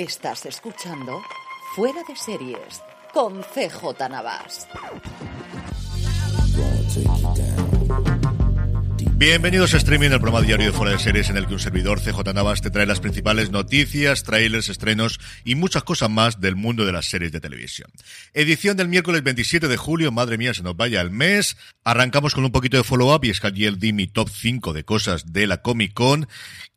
Estás escuchando Fuera de Series con CJ Navas. Bienvenidos a Streaming, el programa diario de Fuera de Series en el que un servidor CJ Navas te trae las principales noticias, trailers, estrenos y muchas cosas más del mundo de las series de televisión. Edición del miércoles 27 de julio, madre mía, se nos vaya el mes. Arrancamos con un poquito de follow-up y es que mi top 5 de cosas de la Comic Con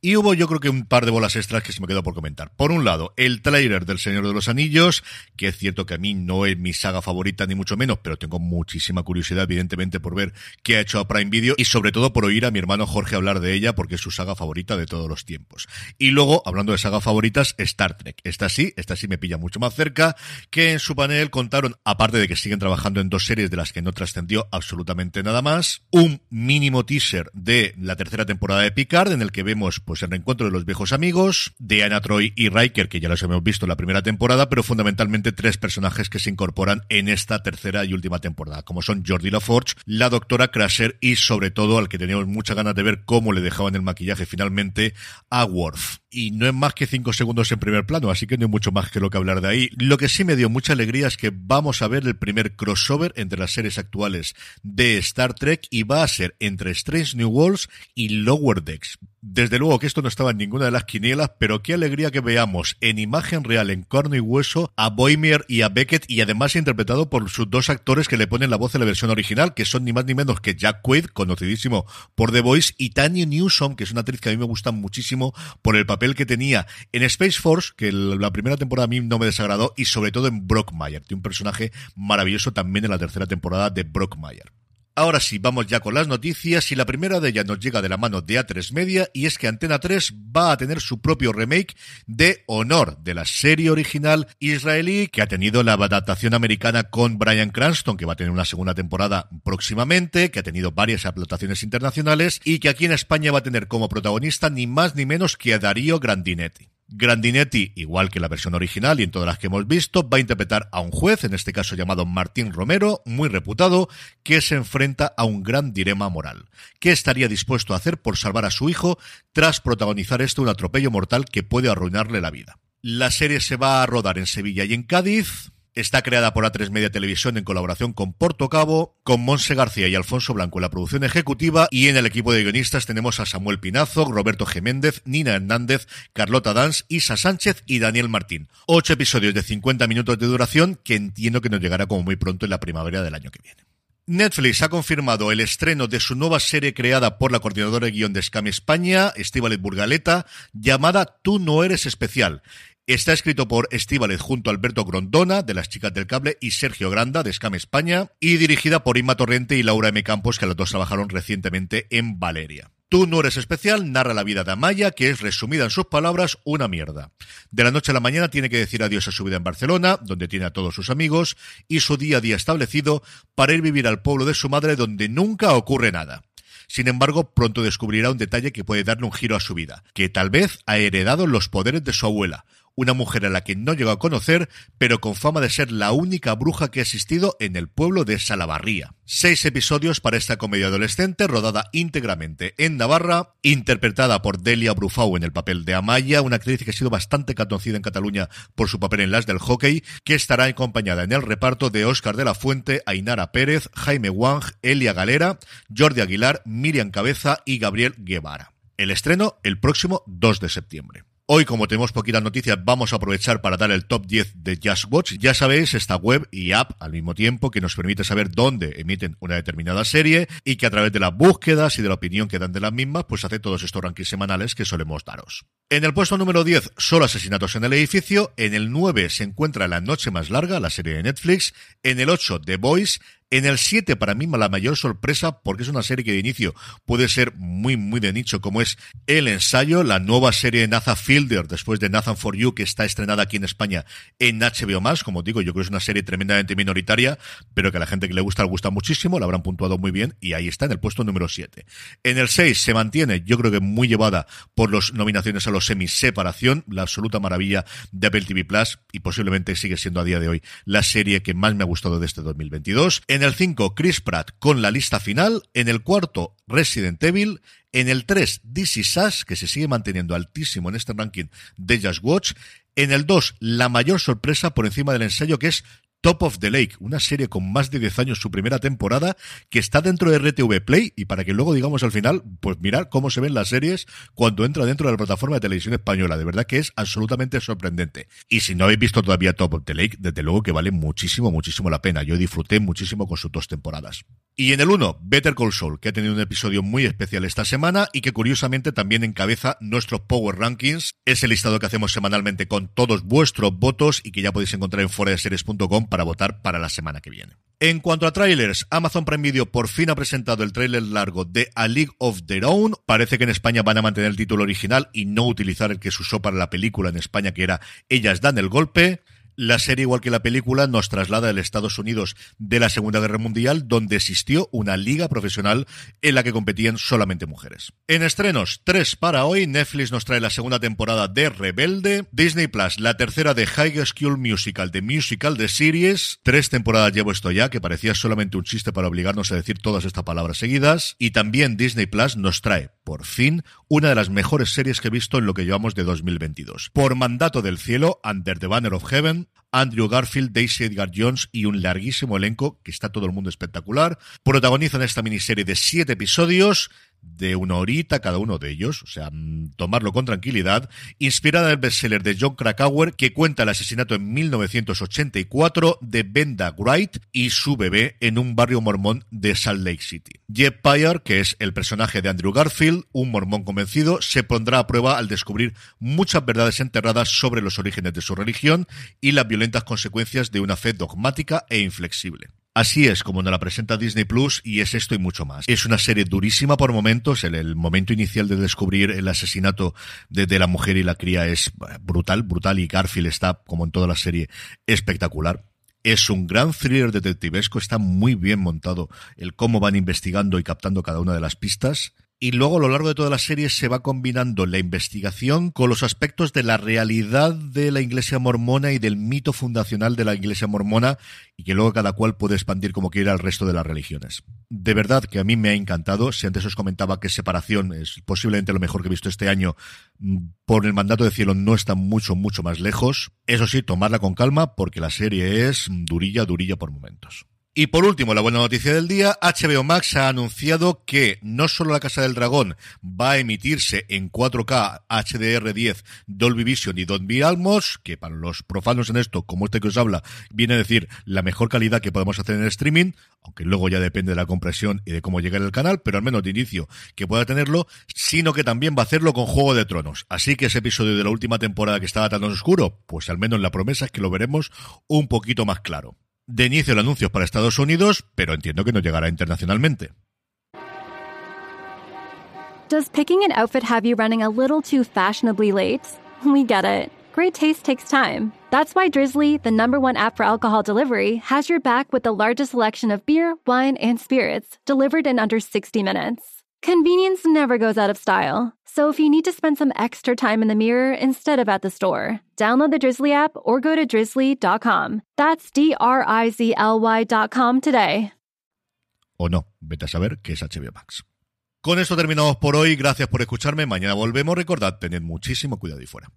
y hubo yo creo que un par de bolas extras que se me quedó por comentar. Por un lado, el trailer del Señor de los Anillos, que es cierto que a mí no es mi saga favorita ni mucho menos, pero tengo muchísima curiosidad evidentemente por ver qué ha hecho a Prime Video y sobre todo por oír a mi hermano Jorge hablar de ella porque es su saga favorita de todos los tiempos. Y luego, hablando de saga favoritas, Star Trek. Esta sí, esta sí me pilla mucho más cerca, que en su panel contaron, aparte de que siguen trabajando en dos series de las que no trascendió absolutamente nada más, un mínimo teaser de la tercera temporada de Picard en el que vemos pues el reencuentro de los viejos amigos, de Anna Troy y Riker, que ya los hemos visto en la primera temporada, pero fundamentalmente tres personajes que se incorporan en esta tercera y última temporada, como son Jordi LaForge, la doctora Crusher y sobre todo al que teníamos muchas ganas de ver cómo le dejaban el maquillaje finalmente a Worf y no es más que cinco segundos en primer plano, así que no hay mucho más que lo que hablar de ahí. Lo que sí me dio mucha alegría es que vamos a ver el primer crossover entre las series actuales de Star Trek y va a ser entre Strange New Worlds y Lower Decks. Desde luego que esto no estaba en ninguna de las quinielas, pero qué alegría que veamos en imagen real, en corno y hueso, a Boimier y a Beckett, y además interpretado por sus dos actores que le ponen la voz en la versión original, que son ni más ni menos que Jack Quaid, conocidísimo por The Voice, y Tanya Newsom, que es una actriz que a mí me gusta muchísimo por el papel que tenía en Space Force, que la primera temporada a mí no me desagradó, y sobre todo en Brockmire, tiene un personaje maravilloso también en la tercera temporada de Brockmire. Ahora sí, vamos ya con las noticias y la primera de ellas nos llega de la mano de A3 Media y es que Antena 3 va a tener su propio remake de Honor, de la serie original israelí que ha tenido la adaptación americana con Brian Cranston, que va a tener una segunda temporada próximamente, que ha tenido varias explotaciones internacionales y que aquí en España va a tener como protagonista ni más ni menos que a Darío Grandinetti. Grandinetti, igual que la versión original y en todas las que hemos visto, va a interpretar a un juez, en este caso llamado Martín Romero, muy reputado, que se enfrenta a un gran dilema moral. ¿Qué estaría dispuesto a hacer por salvar a su hijo tras protagonizar esto un atropello mortal que puede arruinarle la vida? La serie se va a rodar en Sevilla y en Cádiz, Está creada por A3 Media Televisión en colaboración con Porto Cabo, con Monse García y Alfonso Blanco en la producción ejecutiva y en el equipo de guionistas tenemos a Samuel Pinazo, Roberto Geméndez, Nina Hernández, Carlota Dans, Isa Sánchez y Daniel Martín. Ocho episodios de 50 minutos de duración que entiendo que nos llegará como muy pronto en la primavera del año que viene. Netflix ha confirmado el estreno de su nueva serie creada por la coordinadora de guion de Scam España, Estíbaliz Burgaleta, llamada Tú no eres especial. Está escrito por Estíbaliz junto a Alberto Grondona, de Las Chicas del Cable, y Sergio Granda, de Scam España, y dirigida por Inma Torrente y Laura M. Campos, que los dos trabajaron recientemente en Valeria. Tú no eres especial, narra la vida de Amaya, que es resumida en sus palabras, una mierda. De la noche a la mañana tiene que decir adiós a su vida en Barcelona, donde tiene a todos sus amigos, y su día a día establecido para ir vivir al pueblo de su madre, donde nunca ocurre nada. Sin embargo, pronto descubrirá un detalle que puede darle un giro a su vida, que tal vez ha heredado los poderes de su abuela, una mujer a la que no llegó a conocer, pero con fama de ser la única bruja que ha existido en el pueblo de Salavarría. Seis episodios para esta comedia adolescente, rodada íntegramente en Navarra, interpretada por Delia Brufau en el papel de Amaya, una actriz que ha sido bastante conocida en Cataluña por su papel en las del hockey, que estará acompañada en el reparto de Óscar de la Fuente, Ainara Pérez, Jaime Wang, Elia Galera, Jordi Aguilar, Miriam Cabeza y Gabriel Guevara. El estreno el próximo 2 de septiembre. Hoy, como tenemos poquitas noticias, vamos a aprovechar para dar el top 10 de Just Watch. Ya sabéis, esta web y app al mismo tiempo que nos permite saber dónde emiten una determinada serie y que a través de las búsquedas y de la opinión que dan de las mismas, pues hace todos estos rankings semanales que solemos daros. En el puesto número 10, solo asesinatos en el edificio. En el 9 se encuentra La Noche Más Larga, la serie de Netflix. En el 8, The Boys. En el 7, para mí, la mayor sorpresa, porque es una serie que de inicio puede ser muy, muy de nicho, como es El Ensayo, la nueva serie de Nathan Fielder, después de Nathan For You, que está estrenada aquí en España en HBO+. Como digo, yo creo que es una serie tremendamente minoritaria, pero que a la gente que le gusta, le gusta muchísimo, la habrán puntuado muy bien, y ahí está, en el puesto número 7. En el 6 se mantiene, yo creo que muy llevada por las nominaciones a los semis separación, la absoluta maravilla de Apple TV Plus, y posiblemente sigue siendo a día de hoy la serie que más me ha gustado de este 2022. En en el 5, Chris Pratt con la lista final. En el cuarto, Resident Evil. En el 3, DC Sass, que se sigue manteniendo altísimo en este ranking de Just Watch. En el 2, la mayor sorpresa por encima del ensayo, que es Top of the Lake, una serie con más de 10 años, su primera temporada, que está dentro de RTV Play y para que luego digamos al final, pues mirar cómo se ven las series cuando entra dentro de la plataforma de televisión española. De verdad que es absolutamente sorprendente. Y si no habéis visto todavía Top of the Lake, desde luego que vale muchísimo, muchísimo la pena. Yo disfruté muchísimo con sus dos temporadas. Y en el 1, Better Call Saul, que ha tenido un episodio muy especial esta semana y que curiosamente también encabeza nuestros Power Rankings. Es el listado que hacemos semanalmente con todos vuestros votos y que ya podéis encontrar en foradeseries.com para votar para la semana que viene. En cuanto a trailers, Amazon Prime Video por fin ha presentado el tráiler largo de A League of Their Own. Parece que en España van a mantener el título original y no utilizar el que se usó para la película en España, que era Ellas dan el golpe. La serie, igual que la película, nos traslada al Estados Unidos de la Segunda Guerra Mundial, donde existió una liga profesional en la que competían solamente mujeres. En estrenos, tres para hoy, Netflix nos trae la segunda temporada de Rebelde, Disney Plus, la tercera de High School Musical, de Musical de Series, tres temporadas llevo esto ya, que parecía solamente un chiste para obligarnos a decir todas estas palabras seguidas, y también Disney Plus nos trae, por fin, una de las mejores series que he visto en lo que llevamos de 2022. Por mandato del cielo, Under the Banner of Heaven, Andrew Garfield, Daisy Edgar Jones y un larguísimo elenco que está todo el mundo espectacular. Protagonizan esta miniserie de siete episodios de una horita cada uno de ellos, o sea, mm, tomarlo con tranquilidad, inspirada en el bestseller de John Krakauer que cuenta el asesinato en 1984 de Benda Wright y su bebé en un barrio mormón de Salt Lake City. Jeff Pyre, que es el personaje de Andrew Garfield, un mormón convencido, se pondrá a prueba al descubrir muchas verdades enterradas sobre los orígenes de su religión y las violentas consecuencias de una fe dogmática e inflexible. Así es como nos la presenta Disney Plus y es esto y mucho más. Es una serie durísima por momentos. El, el momento inicial de descubrir el asesinato de, de, la mujer y la cría es brutal, brutal y Garfield está, como en toda la serie, espectacular. Es un gran thriller detectivesco, está muy bien montado el cómo van investigando y captando cada una de las pistas y luego a lo largo de toda la serie se va combinando la investigación con los aspectos de la realidad de la iglesia mormona y del mito fundacional de la iglesia mormona y que luego cada cual puede expandir como quiera al resto de las religiones. De verdad que a mí me ha encantado. Si antes os comentaba que Separación es posiblemente lo mejor que he visto este año, mm, por el mandato de cielo no está mucho, mucho más lejos. Eso sí, tomarla con calma porque la serie es durilla, durilla por momentos. Y por último, la buena noticia del día, HBO Max ha anunciado que no solo La Casa del Dragón va a emitirse en 4K HDR10 Dolby Vision y Dolby Atmos, que para los profanos en esto, como este que os habla, viene a decir la mejor calidad que podemos hacer en streaming, aunque luego ya depende de la compresión y de cómo llegue el canal, pero al menos de inicio que pueda tenerlo, sino que también va a hacerlo con Juego de Tronos. Así que ese episodio de la última temporada que estaba tan oscuro, pues al menos la promesa es que lo veremos un poquito más claro. De inicio el anuncio para Estados Unidos, pero entiendo que no llegará internacionalmente. Does picking an outfit have you running a little too fashionably late? We get it. Great taste takes time. That's why Drizzly, the number one app for alcohol delivery, has your back with the largest selection of beer, wine, and spirits delivered in under 60 minutes. Convenience never goes out of style. So if you need to spend some extra time in the mirror instead of at the store, download the Drizzly app or go to drizzly.com. That's D R I Z L Y.com today. O no, vete a saber qué es HBO Max. Con esto terminamos por hoy. Gracias por escucharme. Mañana volvemos. Recordad, tened muchísimo cuidado y fuera.